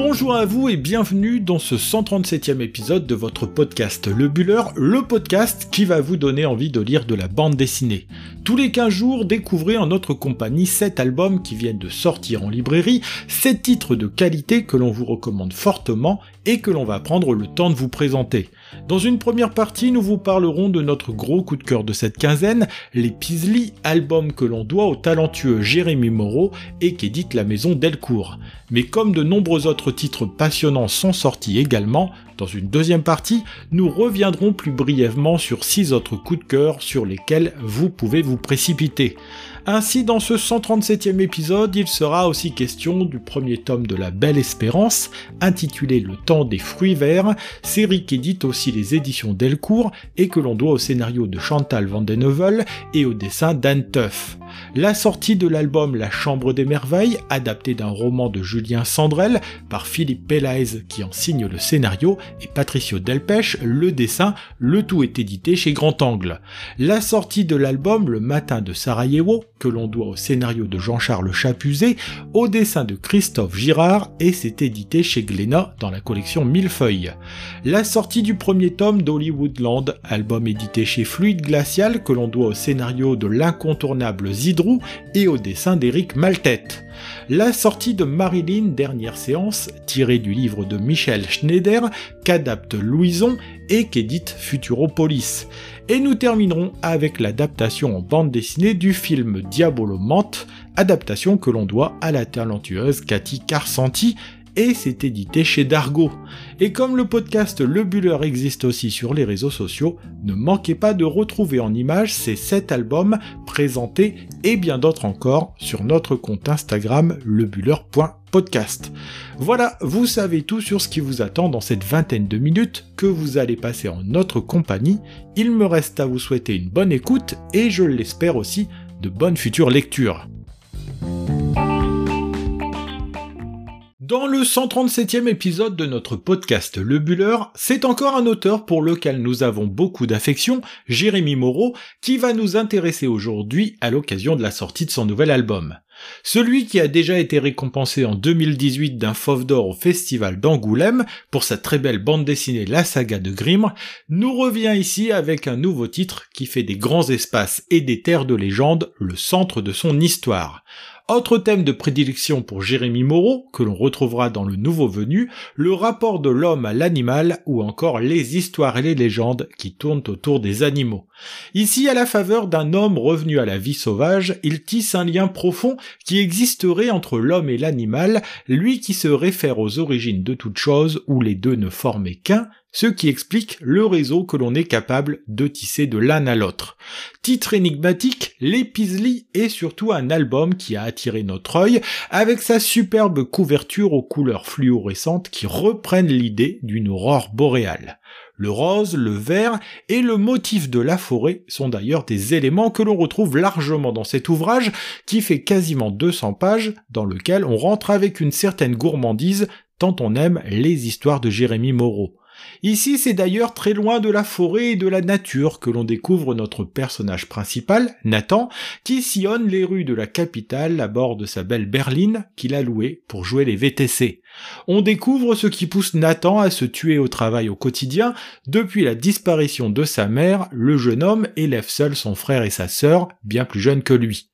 Bonjour à vous et bienvenue dans ce 137e épisode de votre podcast Le Buller, le podcast qui va vous donner envie de lire de la bande dessinée. Tous les 15 jours, découvrez en notre compagnie 7 albums qui viennent de sortir en librairie, 7 titres de qualité que l'on vous recommande fortement et que l'on va prendre le temps de vous présenter. Dans une première partie, nous vous parlerons de notre gros coup de cœur de cette quinzaine, les Pisley, album que l'on doit au talentueux Jérémy Moreau et qu'édite la maison Delcourt. Mais comme de nombreux autres titres passionnants sont sortis également, dans une deuxième partie, nous reviendrons plus brièvement sur 6 autres coups de cœur sur lesquels vous pouvez vous précipiter. Ainsi, dans ce 137e épisode, il sera aussi question du premier tome de La Belle Espérance, intitulé Le temps des fruits verts, série qu'édite aussi les éditions Delcourt et que l'on doit au scénario de Chantal Vandenheuvel et au dessin d'Anne Tuff. La sortie de l'album La Chambre des Merveilles, adapté d'un roman de Julien Sandrel par Philippe Pelaise qui en signe le scénario et Patricio Delpech le dessin, le tout est édité chez Grand Angle. La sortie de l'album Le Matin de Sarajevo, que l'on doit au scénario de Jean-Charles Chapuzet, au dessin de Christophe Girard et c'est édité chez Glénat dans la collection Millefeuille. La sortie du premier tome d'Hollywoodland, album édité chez Fluide Glacial que l'on doit au scénario de l'incontournable Zidrou et au dessin d'Éric Maltête. La sortie de Marilyn, dernière séance, tirée du livre de Michel Schneider, qu'adapte Louison et qu'édite Futuropolis. Et nous terminerons avec l'adaptation en bande dessinée du film Diabolomante, adaptation que l'on doit à la talentueuse Cathy Carsanti, et c'est édité chez Dargo. Et comme le podcast Le Buller existe aussi sur les réseaux sociaux, ne manquez pas de retrouver en images ces 7 albums présentés et bien d'autres encore sur notre compte Instagram lebuller.podcast. Voilà, vous savez tout sur ce qui vous attend dans cette vingtaine de minutes que vous allez passer en notre compagnie. Il me reste à vous souhaiter une bonne écoute et je l'espère aussi de bonnes futures lectures. Dans le 137e épisode de notre podcast Le Buller, c'est encore un auteur pour lequel nous avons beaucoup d'affection, Jérémy Moreau, qui va nous intéresser aujourd'hui à l'occasion de la sortie de son nouvel album. Celui qui a déjà été récompensé en 2018 d'un Fauve d'Or au Festival d'Angoulême pour sa très belle bande dessinée La Saga de Grimm, nous revient ici avec un nouveau titre qui fait des grands espaces et des terres de légende le centre de son histoire. Autre thème de prédilection pour Jérémy Moreau, que l'on retrouvera dans le nouveau venu, le rapport de l'homme à l'animal ou encore les histoires et les légendes qui tournent autour des animaux. Ici, à la faveur d'un homme revenu à la vie sauvage, il tisse un lien profond qui existerait entre l'homme et l'animal, lui qui se réfère aux origines de toute chose où les deux ne formaient qu'un, ce qui explique le réseau que l'on est capable de tisser de l'un à l'autre. Titre énigmatique, l'Episley est surtout un album qui a attiré notre œil avec sa superbe couverture aux couleurs fluorescentes qui reprennent l'idée d'une aurore boréale. Le rose, le vert et le motif de la forêt sont d'ailleurs des éléments que l'on retrouve largement dans cet ouvrage qui fait quasiment 200 pages dans lequel on rentre avec une certaine gourmandise tant on aime les histoires de Jérémy Moreau. Ici, c'est d'ailleurs très loin de la forêt et de la nature que l'on découvre notre personnage principal, Nathan, qui sillonne les rues de la capitale à bord de sa belle berline qu'il a louée pour jouer les VTC. On découvre ce qui pousse Nathan à se tuer au travail au quotidien. Depuis la disparition de sa mère, le jeune homme élève seul son frère et sa sœur, bien plus jeunes que lui.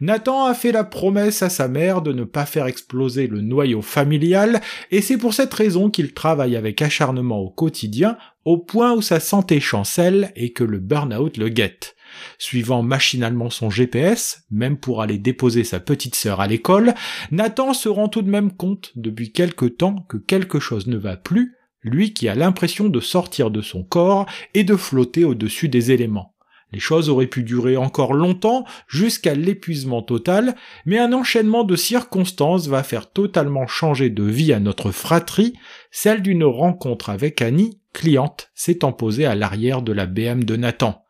Nathan a fait la promesse à sa mère de ne pas faire exploser le noyau familial, et c'est pour cette raison qu'il travaille avec acharnement au quotidien, au point où sa santé chancelle et que le burn-out le guette. Suivant machinalement son GPS, même pour aller déposer sa petite sœur à l'école, Nathan se rend tout de même compte depuis quelque temps que quelque chose ne va plus, lui qui a l'impression de sortir de son corps et de flotter au-dessus des éléments. Les choses auraient pu durer encore longtemps, jusqu'à l'épuisement total, mais un enchaînement de circonstances va faire totalement changer de vie à notre fratrie, celle d'une rencontre avec Annie, cliente, s'étant posée à l'arrière de la BM de Nathan.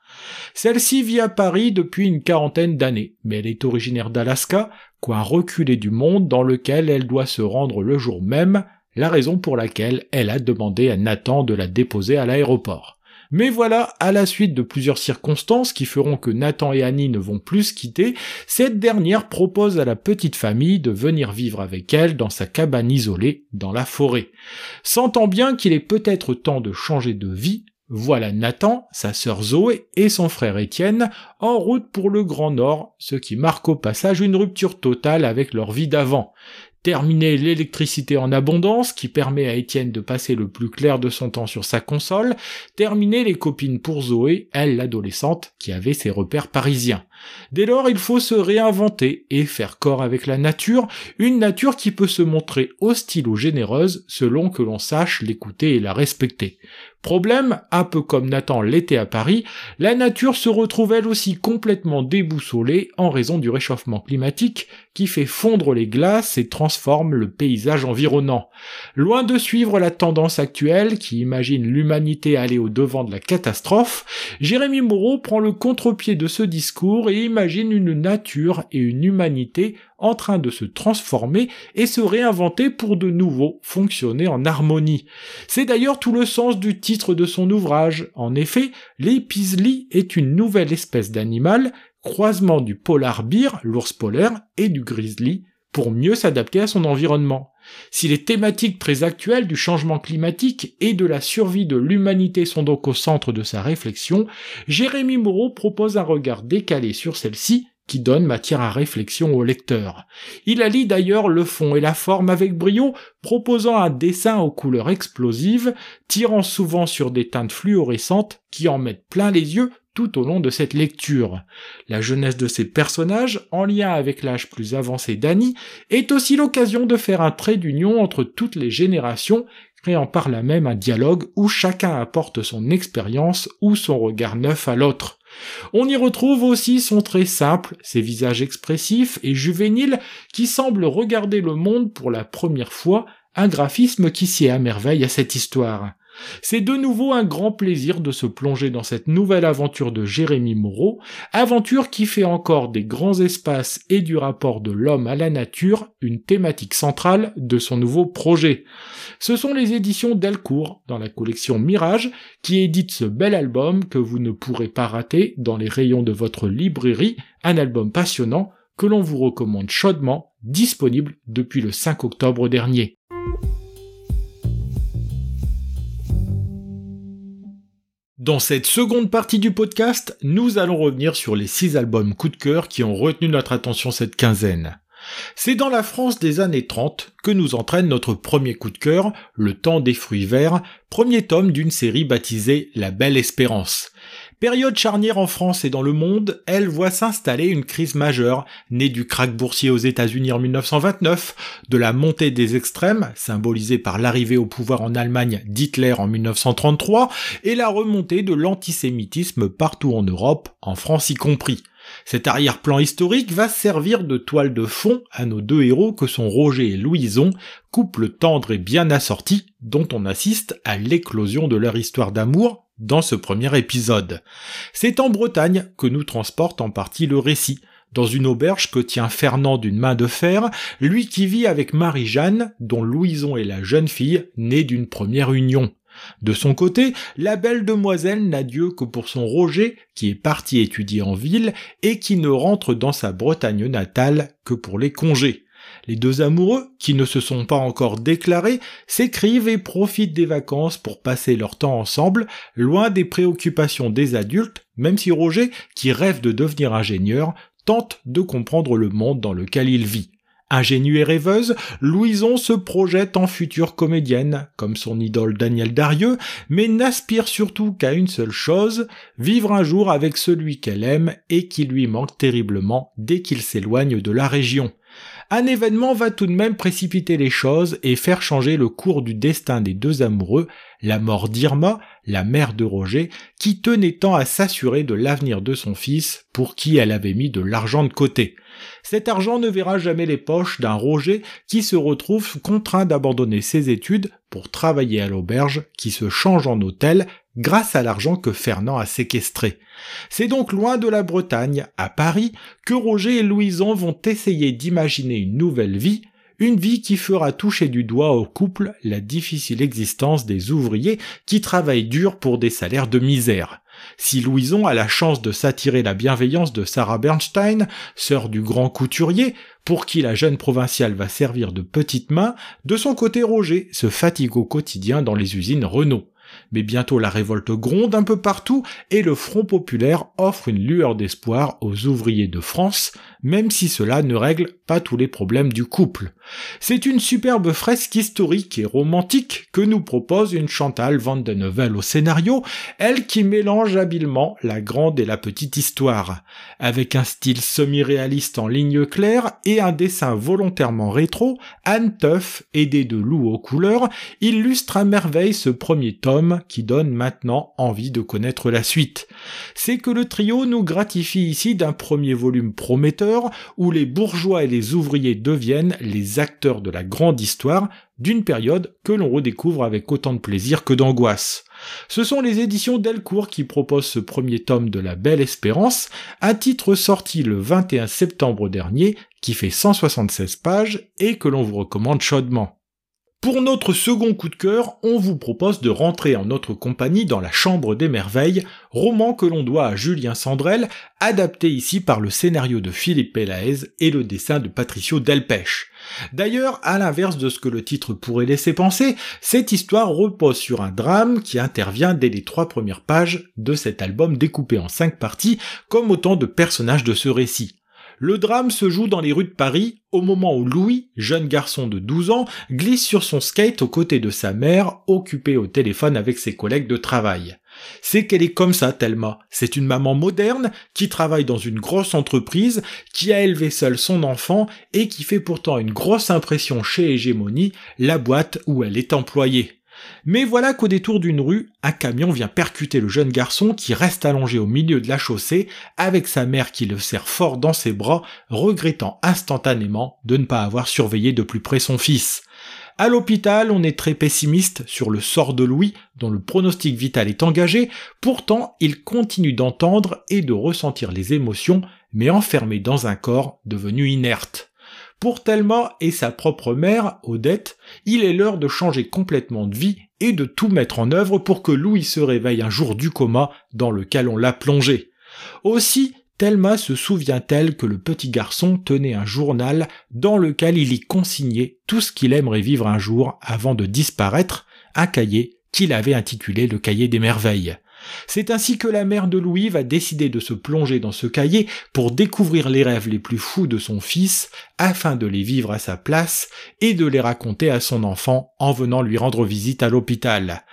Celle-ci vit à Paris depuis une quarantaine d'années, mais elle est originaire d'Alaska, coin reculé du monde dans lequel elle doit se rendre le jour même, la raison pour laquelle elle a demandé à Nathan de la déposer à l'aéroport. Mais voilà, à la suite de plusieurs circonstances qui feront que Nathan et Annie ne vont plus se quitter, cette dernière propose à la petite famille de venir vivre avec elle dans sa cabane isolée dans la forêt. Sentant bien qu'il est peut-être temps de changer de vie, voilà Nathan, sa sœur Zoé et son frère Étienne en route pour le Grand Nord, ce qui marque au passage une rupture totale avec leur vie d'avant terminer l'électricité en abondance qui permet à Étienne de passer le plus clair de son temps sur sa console, terminer les copines pour Zoé, elle l'adolescente qui avait ses repères parisiens. Dès lors, il faut se réinventer et faire corps avec la nature, une nature qui peut se montrer hostile ou généreuse selon que l'on sache l'écouter et la respecter. Problème, un peu comme Nathan l'était à Paris, la nature se retrouve elle aussi complètement déboussolée en raison du réchauffement climatique qui fait fondre les glaces et transforme le paysage environnant. Loin de suivre la tendance actuelle qui imagine l'humanité aller au devant de la catastrophe, Jérémy Moreau prend le contre-pied de ce discours imagine une nature et une humanité en train de se transformer et se réinventer pour de nouveau fonctionner en harmonie. C'est d'ailleurs tout le sens du titre de son ouvrage. En effet, l'épisli est une nouvelle espèce d'animal, croisement du polar bear, l'ours polaire, et du grizzly, pour mieux s'adapter à son environnement. Si les thématiques très actuelles du changement climatique et de la survie de l'humanité sont donc au centre de sa réflexion, Jérémy Moreau propose un regard décalé sur celle-ci qui donne matière à réflexion au lecteur. Il allie d'ailleurs le fond et la forme avec brio, proposant un dessin aux couleurs explosives, tirant souvent sur des teintes fluorescentes qui en mettent plein les yeux tout au long de cette lecture. La jeunesse de ces personnages, en lien avec l'âge plus avancé d'Annie, est aussi l'occasion de faire un trait d'union entre toutes les générations, créant par là même un dialogue où chacun apporte son expérience ou son regard neuf à l'autre. On y retrouve aussi son trait simple, ses visages expressifs et juvéniles qui semblent regarder le monde pour la première fois, un graphisme qui sied à merveille à cette histoire. C'est de nouveau un grand plaisir de se plonger dans cette nouvelle aventure de Jérémy Moreau, aventure qui fait encore des grands espaces et du rapport de l'homme à la nature une thématique centrale de son nouveau projet. Ce sont les éditions Delcourt, dans la collection Mirage, qui éditent ce bel album que vous ne pourrez pas rater dans les rayons de votre librairie, un album passionnant que l'on vous recommande chaudement, disponible depuis le 5 octobre dernier. Dans cette seconde partie du podcast, nous allons revenir sur les six albums coup de cœur qui ont retenu notre attention cette quinzaine. C'est dans la France des années 30 que nous entraîne notre premier coup de cœur, Le temps des fruits verts, premier tome d'une série baptisée La Belle Espérance. Période charnière en France et dans le monde, elle voit s'installer une crise majeure, née du krach boursier aux États-Unis en 1929, de la montée des extrêmes, symbolisée par l'arrivée au pouvoir en Allemagne d'Hitler en 1933, et la remontée de l'antisémitisme partout en Europe, en France y compris. Cet arrière-plan historique va servir de toile de fond à nos deux héros que sont Roger et Louison, couple tendre et bien assorti, dont on assiste à l'éclosion de leur histoire d'amour dans ce premier épisode. C'est en Bretagne que nous transporte en partie le récit, dans une auberge que tient Fernand d'une main de fer, lui qui vit avec Marie-Jeanne, dont Louison est la jeune fille née d'une première union. De son côté, la belle demoiselle n'a Dieu que pour son Roger, qui est parti étudier en ville et qui ne rentre dans sa Bretagne natale que pour les congés. Les deux amoureux, qui ne se sont pas encore déclarés, s'écrivent et profitent des vacances pour passer leur temps ensemble, loin des préoccupations des adultes, même si Roger, qui rêve de devenir ingénieur, tente de comprendre le monde dans lequel il vit. Ingénue et rêveuse, Louison se projette en future comédienne, comme son idole Daniel Darieux, mais n'aspire surtout qu'à une seule chose, vivre un jour avec celui qu'elle aime et qui lui manque terriblement dès qu'il s'éloigne de la région un événement va tout de même précipiter les choses et faire changer le cours du destin des deux amoureux, la mort d'Irma, la mère de Roger, qui tenait tant à s'assurer de l'avenir de son fils, pour qui elle avait mis de l'argent de côté. Cet argent ne verra jamais les poches d'un Roger qui se retrouve contraint d'abandonner ses études pour travailler à l'auberge qui se change en hôtel grâce à l'argent que Fernand a séquestré. C'est donc loin de la Bretagne, à Paris, que Roger et Louison vont essayer d'imaginer une nouvelle vie, une vie qui fera toucher du doigt au couple la difficile existence des ouvriers qui travaillent dur pour des salaires de misère. Si Louison a la chance de s'attirer la bienveillance de Sarah Bernstein, sœur du grand couturier, pour qui la jeune provinciale va servir de petite main, de son côté Roger se fatigue au quotidien dans les usines Renault. Mais bientôt la révolte gronde un peu partout et le Front populaire offre une lueur d'espoir aux ouvriers de France, même si cela ne règle pas tous les problèmes du couple. C'est une superbe fresque historique et romantique que nous propose une Chantal Van au scénario, elle qui mélange habilement la grande et la petite histoire. Avec un style semi-réaliste en ligne claire et un dessin volontairement rétro, Anne Tuff, aidée de Lou aux couleurs, illustre à merveille ce premier tome qui donne maintenant envie de connaître la suite. C'est que le trio nous gratifie ici d'un premier volume prometteur où les bourgeois et les ouvriers deviennent les acteurs de la grande histoire d'une période que l'on redécouvre avec autant de plaisir que d'angoisse. Ce sont les éditions Delcourt qui proposent ce premier tome de La Belle Espérance, un titre sorti le 21 septembre dernier qui fait 176 pages et que l'on vous recommande chaudement. Pour notre second coup de cœur, on vous propose de rentrer en notre compagnie dans la Chambre des Merveilles, roman que l'on doit à Julien Sandrel, adapté ici par le scénario de Philippe Pelaez et le dessin de Patricio Delpech. D'ailleurs, à l'inverse de ce que le titre pourrait laisser penser, cette histoire repose sur un drame qui intervient dès les trois premières pages de cet album découpé en cinq parties, comme autant de personnages de ce récit. Le drame se joue dans les rues de Paris au moment où Louis, jeune garçon de 12 ans, glisse sur son skate aux côtés de sa mère, occupée au téléphone avec ses collègues de travail. C'est qu'elle est comme ça, Thelma. C'est une maman moderne qui travaille dans une grosse entreprise, qui a élevé seule son enfant et qui fait pourtant une grosse impression chez Hégémonie, la boîte où elle est employée. Mais voilà qu'au détour d'une rue, un camion vient percuter le jeune garçon qui reste allongé au milieu de la chaussée avec sa mère qui le serre fort dans ses bras, regrettant instantanément de ne pas avoir surveillé de plus près son fils. À l'hôpital, on est très pessimiste sur le sort de Louis, dont le pronostic vital est engagé, pourtant il continue d'entendre et de ressentir les émotions, mais enfermé dans un corps devenu inerte. Pour Thelma et sa propre mère, Odette, il est l'heure de changer complètement de vie et de tout mettre en œuvre pour que Louis se réveille un jour du coma dans lequel on l'a plongé. Aussi, Thelma se souvient-elle que le petit garçon tenait un journal dans lequel il y consignait tout ce qu'il aimerait vivre un jour avant de disparaître, un cahier qu'il avait intitulé le cahier des merveilles. C'est ainsi que la mère de Louis va décider de se plonger dans ce cahier pour découvrir les rêves les plus fous de son fils afin de les vivre à sa place et de les raconter à son enfant en venant lui rendre visite à l'hôpital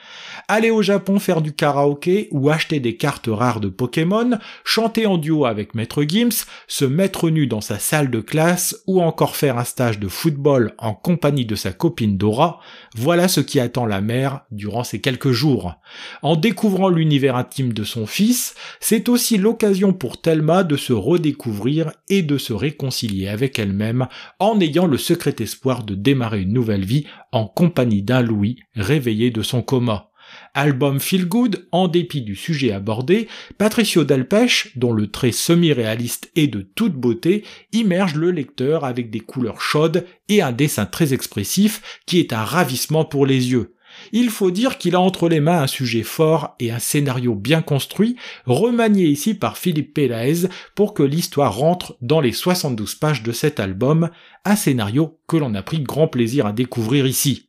aller au Japon faire du karaoké ou acheter des cartes rares de Pokémon, chanter en duo avec Maître Gims, se mettre nu dans sa salle de classe ou encore faire un stage de football en compagnie de sa copine Dora, voilà ce qui attend la mère durant ces quelques jours. En découvrant l'univers intime de son fils, c'est aussi l'occasion pour Thelma de se redécouvrir et de se réconcilier avec elle-même en ayant le secret espoir de démarrer une nouvelle vie en compagnie d'un Louis réveillé de son coma. Album feel good, en dépit du sujet abordé, Patricio Delpech, dont le trait semi-réaliste est de toute beauté, immerge le lecteur avec des couleurs chaudes et un dessin très expressif qui est un ravissement pour les yeux. Il faut dire qu'il a entre les mains un sujet fort et un scénario bien construit, remanié ici par Philippe Pelaez pour que l'histoire rentre dans les 72 pages de cet album, un scénario que l'on a pris grand plaisir à découvrir ici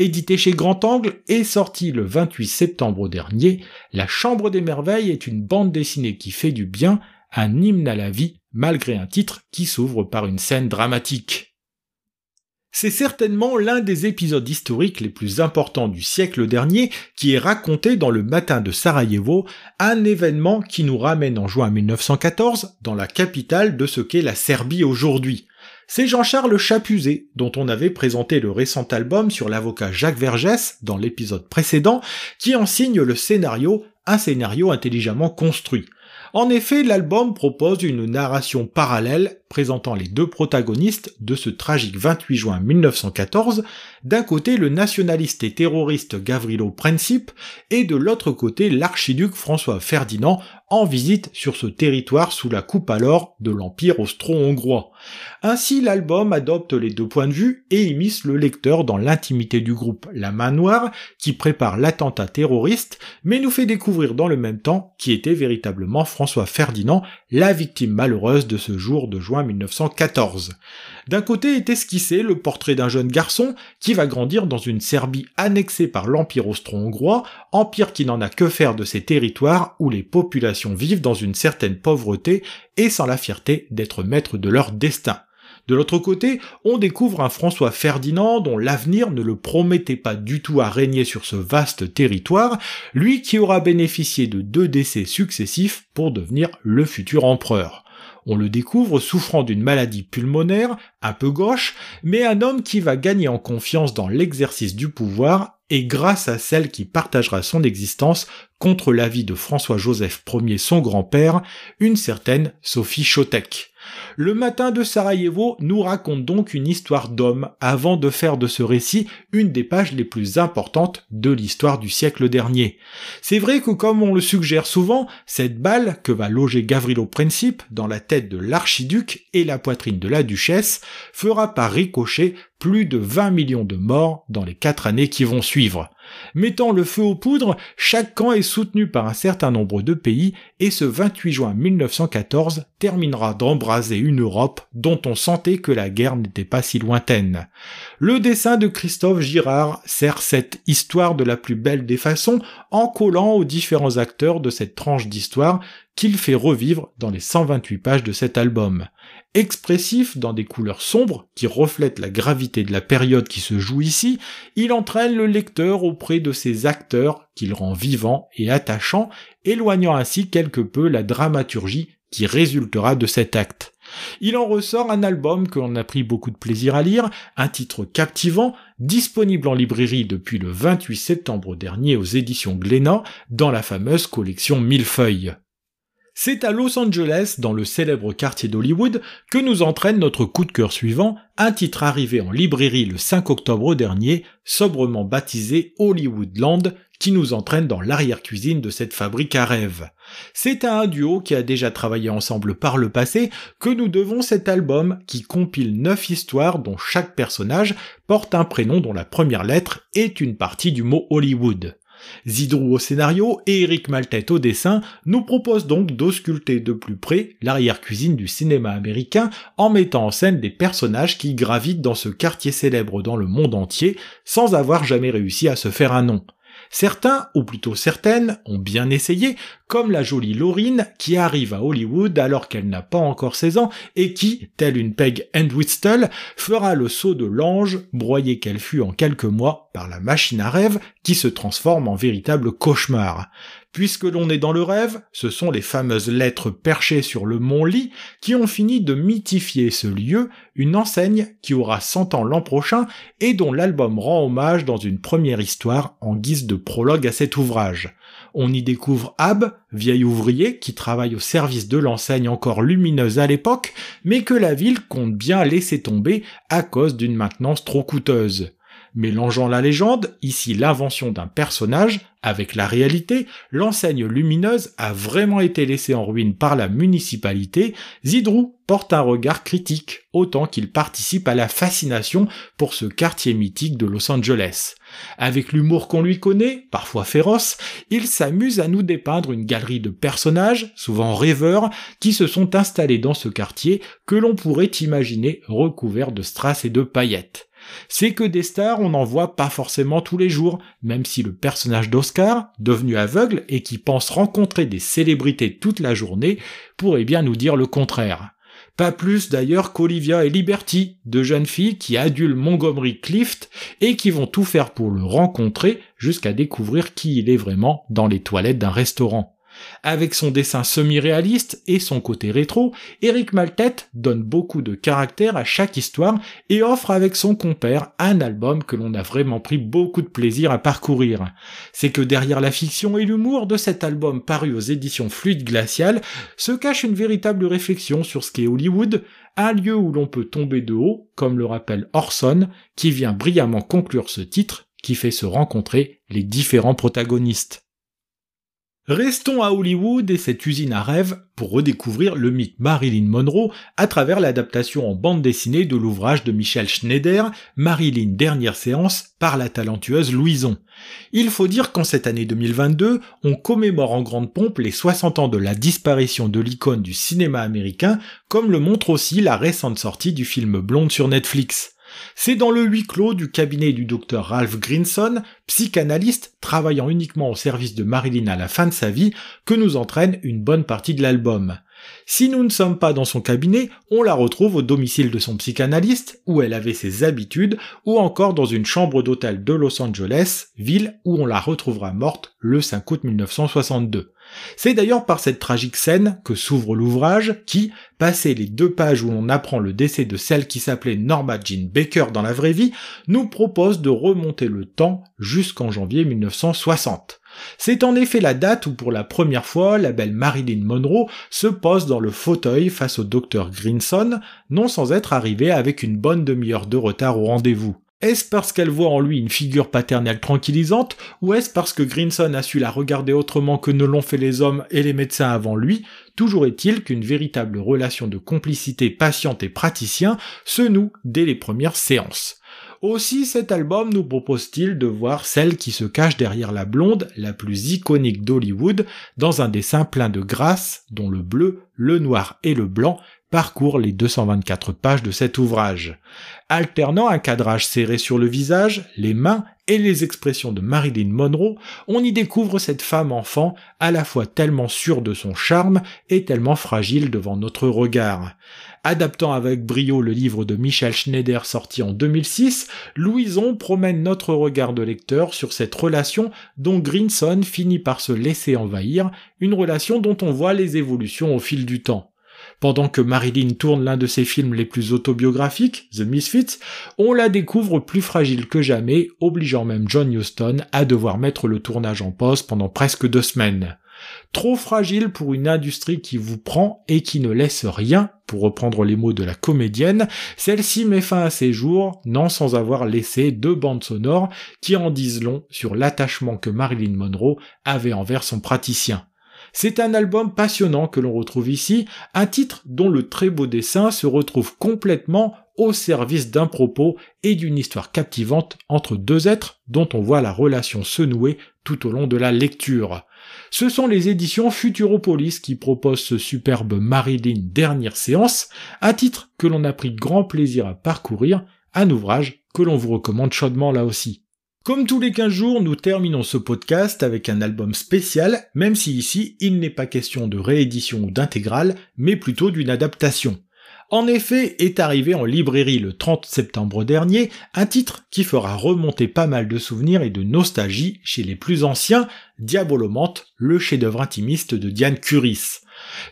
édité chez Grand Angle et sorti le 28 septembre dernier, La Chambre des Merveilles est une bande dessinée qui fait du bien, un hymne à la vie, malgré un titre qui s'ouvre par une scène dramatique. C'est certainement l'un des épisodes historiques les plus importants du siècle dernier qui est raconté dans le matin de Sarajevo, un événement qui nous ramène en juin 1914 dans la capitale de ce qu'est la Serbie aujourd'hui c'est Jean-Charles Chapuzet, dont on avait présenté le récent album sur l'avocat Jacques Vergès dans l'épisode précédent, qui en signe le scénario, un scénario intelligemment construit. En effet, l'album propose une narration parallèle présentant les deux protagonistes de ce tragique 28 juin 1914, d'un côté le nationaliste et terroriste Gavrilo Princip, et de l'autre côté l'archiduc François Ferdinand, en visite sur ce territoire sous la coupe alors de l'Empire austro-hongrois. Ainsi l'album adopte les deux points de vue et immisce le lecteur dans l'intimité du groupe La Main Noire qui prépare l'attentat terroriste, mais nous fait découvrir dans le même temps qui était véritablement François Ferdinand, la victime malheureuse de ce jour de juin 1914. D'un côté est esquissé le portrait d'un jeune garçon qui va grandir dans une Serbie annexée par l'Empire austro-hongrois, empire qui n'en a que faire de ces territoires où les populations vivent dans une certaine pauvreté et sans la fierté d'être maîtres de leur destin. De l'autre côté, on découvre un François Ferdinand dont l'avenir ne le promettait pas du tout à régner sur ce vaste territoire, lui qui aura bénéficié de deux décès successifs pour devenir le futur empereur. On le découvre souffrant d'une maladie pulmonaire, un peu gauche, mais un homme qui va gagner en confiance dans l'exercice du pouvoir et grâce à celle qui partagera son existence contre l'avis de François-Joseph Ier son grand-père, une certaine Sophie Chotek. Le matin de Sarajevo nous raconte donc une histoire d'homme avant de faire de ce récit une des pages les plus importantes de l'histoire du siècle dernier. C'est vrai que comme on le suggère souvent, cette balle que va loger Gavrilo Princip dans la tête de l'archiduc et la poitrine de la duchesse fera par ricochet plus de 20 millions de morts dans les quatre années qui vont suivre. Mettant le feu aux poudres, chaque camp est soutenu par un certain nombre de pays et ce 28 juin 1914 terminera d'embraser une Europe dont on sentait que la guerre n'était pas si lointaine. Le dessin de Christophe Girard sert cette histoire de la plus belle des façons en collant aux différents acteurs de cette tranche d'histoire qu'il fait revivre dans les 128 pages de cet album. Expressif dans des couleurs sombres qui reflètent la gravité de la période qui se joue ici, il entraîne le lecteur auprès de ces acteurs qu'il rend vivants et attachants, éloignant ainsi quelque peu la dramaturgie qui résultera de cet acte. Il en ressort un album que l'on a pris beaucoup de plaisir à lire, un titre captivant, disponible en librairie depuis le 28 septembre dernier aux éditions Glénat dans la fameuse collection Millefeuille. C'est à Los Angeles, dans le célèbre quartier d'Hollywood, que nous entraîne notre coup de cœur suivant, un titre arrivé en librairie le 5 octobre dernier, sobrement baptisé Hollywoodland, qui nous entraîne dans l'arrière-cuisine de cette fabrique à rêves. C'est à un duo qui a déjà travaillé ensemble par le passé que nous devons cet album qui compile neuf histoires dont chaque personnage porte un prénom dont la première lettre est une partie du mot Hollywood. Zidrou au scénario et Eric Maltet au dessin nous proposent donc d'ausculter de plus près l'arrière-cuisine du cinéma américain en mettant en scène des personnages qui gravitent dans ce quartier célèbre dans le monde entier sans avoir jamais réussi à se faire un nom. Certains, ou plutôt certaines, ont bien essayé, comme la jolie Laurine qui arrive à Hollywood alors qu'elle n'a pas encore 16 ans et qui, telle une Peg Entwistle, fera le saut de l'ange, broyée qu'elle fut en quelques mois par la machine à rêve qui se transforme en véritable cauchemar. Puisque l'on est dans le rêve, ce sont les fameuses lettres perchées sur le mont Lit qui ont fini de mythifier ce lieu, une enseigne qui aura 100 ans l'an prochain et dont l'album rend hommage dans une première histoire en guise de prologue à cet ouvrage. On y découvre Ab, vieil ouvrier qui travaille au service de l'enseigne encore lumineuse à l'époque, mais que la ville compte bien laisser tomber à cause d'une maintenance trop coûteuse. Mélangeant la légende, ici l'invention d'un personnage, avec la réalité, l'enseigne lumineuse a vraiment été laissée en ruine par la municipalité, Zidrou porte un regard critique, autant qu'il participe à la fascination pour ce quartier mythique de Los Angeles. Avec l'humour qu'on lui connaît, parfois féroce, il s'amuse à nous dépeindre une galerie de personnages, souvent rêveurs, qui se sont installés dans ce quartier que l'on pourrait imaginer recouvert de strass et de paillettes. C'est que des stars, on n'en voit pas forcément tous les jours, même si le personnage d'Oscar, devenu aveugle et qui pense rencontrer des célébrités toute la journée, pourrait bien nous dire le contraire. Pas plus d'ailleurs qu'Olivia et Liberty, deux jeunes filles qui adulent Montgomery Clift et qui vont tout faire pour le rencontrer jusqu'à découvrir qui il est vraiment dans les toilettes d'un restaurant. Avec son dessin semi-réaliste et son côté rétro, Eric Maltet donne beaucoup de caractère à chaque histoire et offre avec son compère un album que l'on a vraiment pris beaucoup de plaisir à parcourir. C'est que derrière la fiction et l'humour de cet album paru aux éditions Fluide Glacial se cache une véritable réflexion sur ce qu'est Hollywood, un lieu où l'on peut tomber de haut, comme le rappelle Orson, qui vient brillamment conclure ce titre qui fait se rencontrer les différents protagonistes. Restons à Hollywood et cette usine à rêve pour redécouvrir le mythe Marilyn Monroe à travers l'adaptation en bande dessinée de l'ouvrage de Michel Schneider, Marilyn Dernière séance, par la talentueuse Louison. Il faut dire qu'en cette année 2022, on commémore en grande pompe les 60 ans de la disparition de l'icône du cinéma américain, comme le montre aussi la récente sortie du film Blonde sur Netflix. C'est dans le huis clos du cabinet du docteur Ralph Grinson, psychanalyste travaillant uniquement au service de Marilyn à la fin de sa vie, que nous entraîne une bonne partie de l'album. Si nous ne sommes pas dans son cabinet, on la retrouve au domicile de son psychanalyste, où elle avait ses habitudes, ou encore dans une chambre d'hôtel de Los Angeles, ville où on la retrouvera morte le 5 août 1962. C'est d'ailleurs par cette tragique scène que s'ouvre l'ouvrage qui, passé les deux pages où l'on apprend le décès de celle qui s'appelait Norma Jean Baker dans la vraie vie, nous propose de remonter le temps jusqu'en janvier 1960. C'est en effet la date où pour la première fois la belle Marilyn Monroe se pose dans le fauteuil face au docteur Grinson, non sans être arrivée avec une bonne demi-heure de retard au rendez-vous. Est-ce parce qu'elle voit en lui une figure paternelle tranquillisante, ou est-ce parce que Grinson a su la regarder autrement que ne l'ont fait les hommes et les médecins avant lui? Toujours est-il qu'une véritable relation de complicité patiente et praticien se noue dès les premières séances. Aussi cet album nous propose-t-il de voir celle qui se cache derrière la blonde la plus iconique d'Hollywood dans un dessin plein de grâce dont le bleu, le noir et le blanc parcourent les 224 pages de cet ouvrage. Alternant un cadrage serré sur le visage, les mains et les expressions de Marilyn Monroe, on y découvre cette femme enfant à la fois tellement sûre de son charme et tellement fragile devant notre regard. Adaptant avec brio le livre de Michel Schneider sorti en 2006, Louison promène notre regard de lecteur sur cette relation dont Grinson finit par se laisser envahir, une relation dont on voit les évolutions au fil du temps. Pendant que Marilyn tourne l'un de ses films les plus autobiographiques, The Misfits, on la découvre plus fragile que jamais, obligeant même John Huston à devoir mettre le tournage en pause pendant presque deux semaines. Trop fragile pour une industrie qui vous prend et qui ne laisse rien, pour reprendre les mots de la comédienne, celle-ci met fin à ses jours, non sans avoir laissé deux bandes sonores qui en disent long sur l'attachement que Marilyn Monroe avait envers son praticien. C'est un album passionnant que l'on retrouve ici, un titre dont le très beau dessin se retrouve complètement au service d'un propos et d'une histoire captivante entre deux êtres dont on voit la relation se nouer tout au long de la lecture. Ce sont les éditions Futuropolis qui proposent ce superbe Marilyn Dernière Séance, un titre que l'on a pris grand plaisir à parcourir, un ouvrage que l'on vous recommande chaudement là aussi. Comme tous les 15 jours, nous terminons ce podcast avec un album spécial, même si ici il n'est pas question de réédition ou d'intégrale, mais plutôt d'une adaptation. En effet, est arrivé en librairie le 30 septembre dernier un titre qui fera remonter pas mal de souvenirs et de nostalgie chez les plus anciens, Diabolomante, le chef-d'œuvre intimiste de Diane Curis.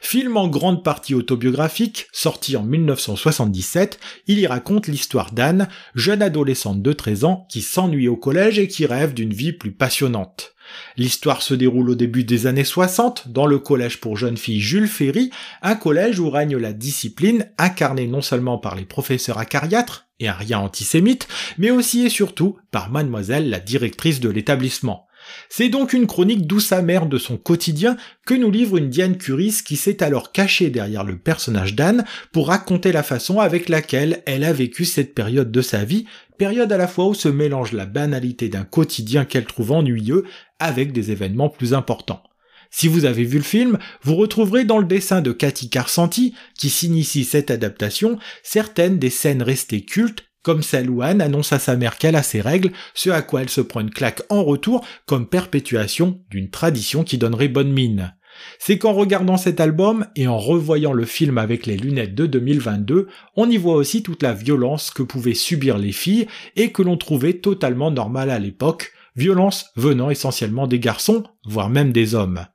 Film en grande partie autobiographique, sorti en 1977, il y raconte l'histoire d'Anne, jeune adolescente de 13 ans qui s'ennuie au collège et qui rêve d'une vie plus passionnante. L'histoire se déroule au début des années 60 dans le collège pour jeunes filles Jules Ferry, un collège où règne la discipline incarnée non seulement par les professeurs acariâtres et un rien antisémite, mais aussi et surtout par mademoiselle la directrice de l'établissement. C'est donc une chronique douce amère de son quotidien que nous livre une Diane Curis qui s'est alors cachée derrière le personnage d'Anne pour raconter la façon avec laquelle elle a vécu cette période de sa vie, période à la fois où se mélange la banalité d'un quotidien qu'elle trouve ennuyeux avec des événements plus importants. Si vous avez vu le film, vous retrouverez dans le dessin de Cathy Carsanti, qui s'initie cette adaptation, certaines des scènes restées cultes comme Anne annonce à sa mère qu'elle a ses règles, ce à quoi elle se prend une claque en retour comme perpétuation d'une tradition qui donnerait bonne mine. C'est qu'en regardant cet album et en revoyant le film avec les lunettes de 2022, on y voit aussi toute la violence que pouvaient subir les filles et que l'on trouvait totalement normale à l'époque, violence venant essentiellement des garçons, voire même des hommes.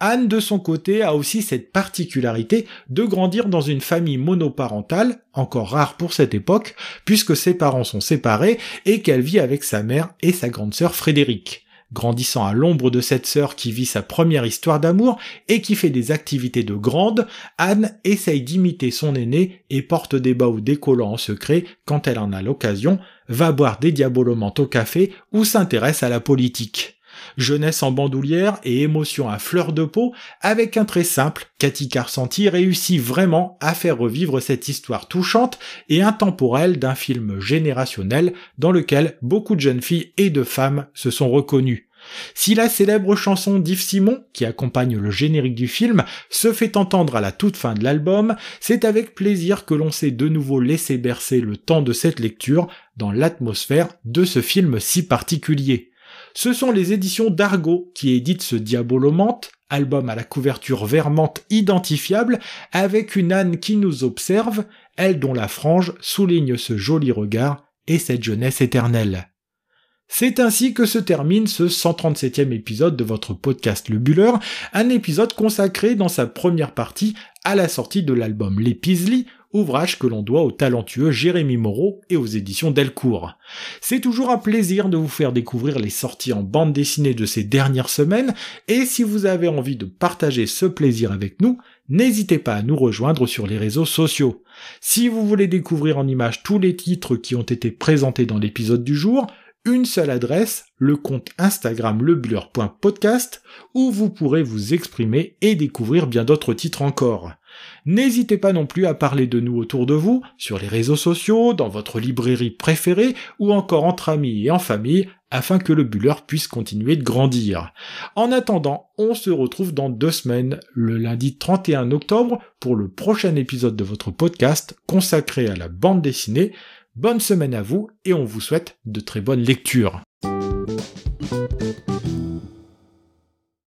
Anne, de son côté, a aussi cette particularité de grandir dans une famille monoparentale, encore rare pour cette époque, puisque ses parents sont séparés et qu'elle vit avec sa mère et sa grande sœur Frédéric. Grandissant à l'ombre de cette sœur qui vit sa première histoire d'amour et qui fait des activités de grande, Anne essaye d'imiter son aîné et porte des bas ou des collants en secret quand elle en a l'occasion, va boire des diabolomantes au café ou s'intéresse à la politique. Jeunesse en bandoulière et émotion à fleur de peau, avec un trait simple, Cathy Carcenti réussit vraiment à faire revivre cette histoire touchante et intemporelle d'un film générationnel dans lequel beaucoup de jeunes filles et de femmes se sont reconnues. Si la célèbre chanson d'Yves Simon, qui accompagne le générique du film, se fait entendre à la toute fin de l'album, c'est avec plaisir que l'on s'est de nouveau laissé bercer le temps de cette lecture dans l'atmosphère de ce film si particulier. Ce sont les éditions d'Argo qui éditent ce Diabolomante, album à la couverture vermente identifiable, avec une âne qui nous observe, elle dont la frange souligne ce joli regard et cette jeunesse éternelle. C'est ainsi que se termine ce 137e épisode de votre podcast Le Buller, un épisode consacré dans sa première partie à la sortie de l'album Les ouvrage que l'on doit au talentueux Jérémy Moreau et aux éditions Delcourt. C'est toujours un plaisir de vous faire découvrir les sorties en bande dessinée de ces dernières semaines, et si vous avez envie de partager ce plaisir avec nous, n'hésitez pas à nous rejoindre sur les réseaux sociaux. Si vous voulez découvrir en images tous les titres qui ont été présentés dans l'épisode du jour, une seule adresse, le compte Instagram leblur.podcast, où vous pourrez vous exprimer et découvrir bien d'autres titres encore. N'hésitez pas non plus à parler de nous autour de vous, sur les réseaux sociaux, dans votre librairie préférée, ou encore entre amis et en famille, afin que le Buller puisse continuer de grandir. En attendant, on se retrouve dans deux semaines, le lundi 31 octobre, pour le prochain épisode de votre podcast consacré à la bande dessinée. Bonne semaine à vous et on vous souhaite de très bonnes lectures.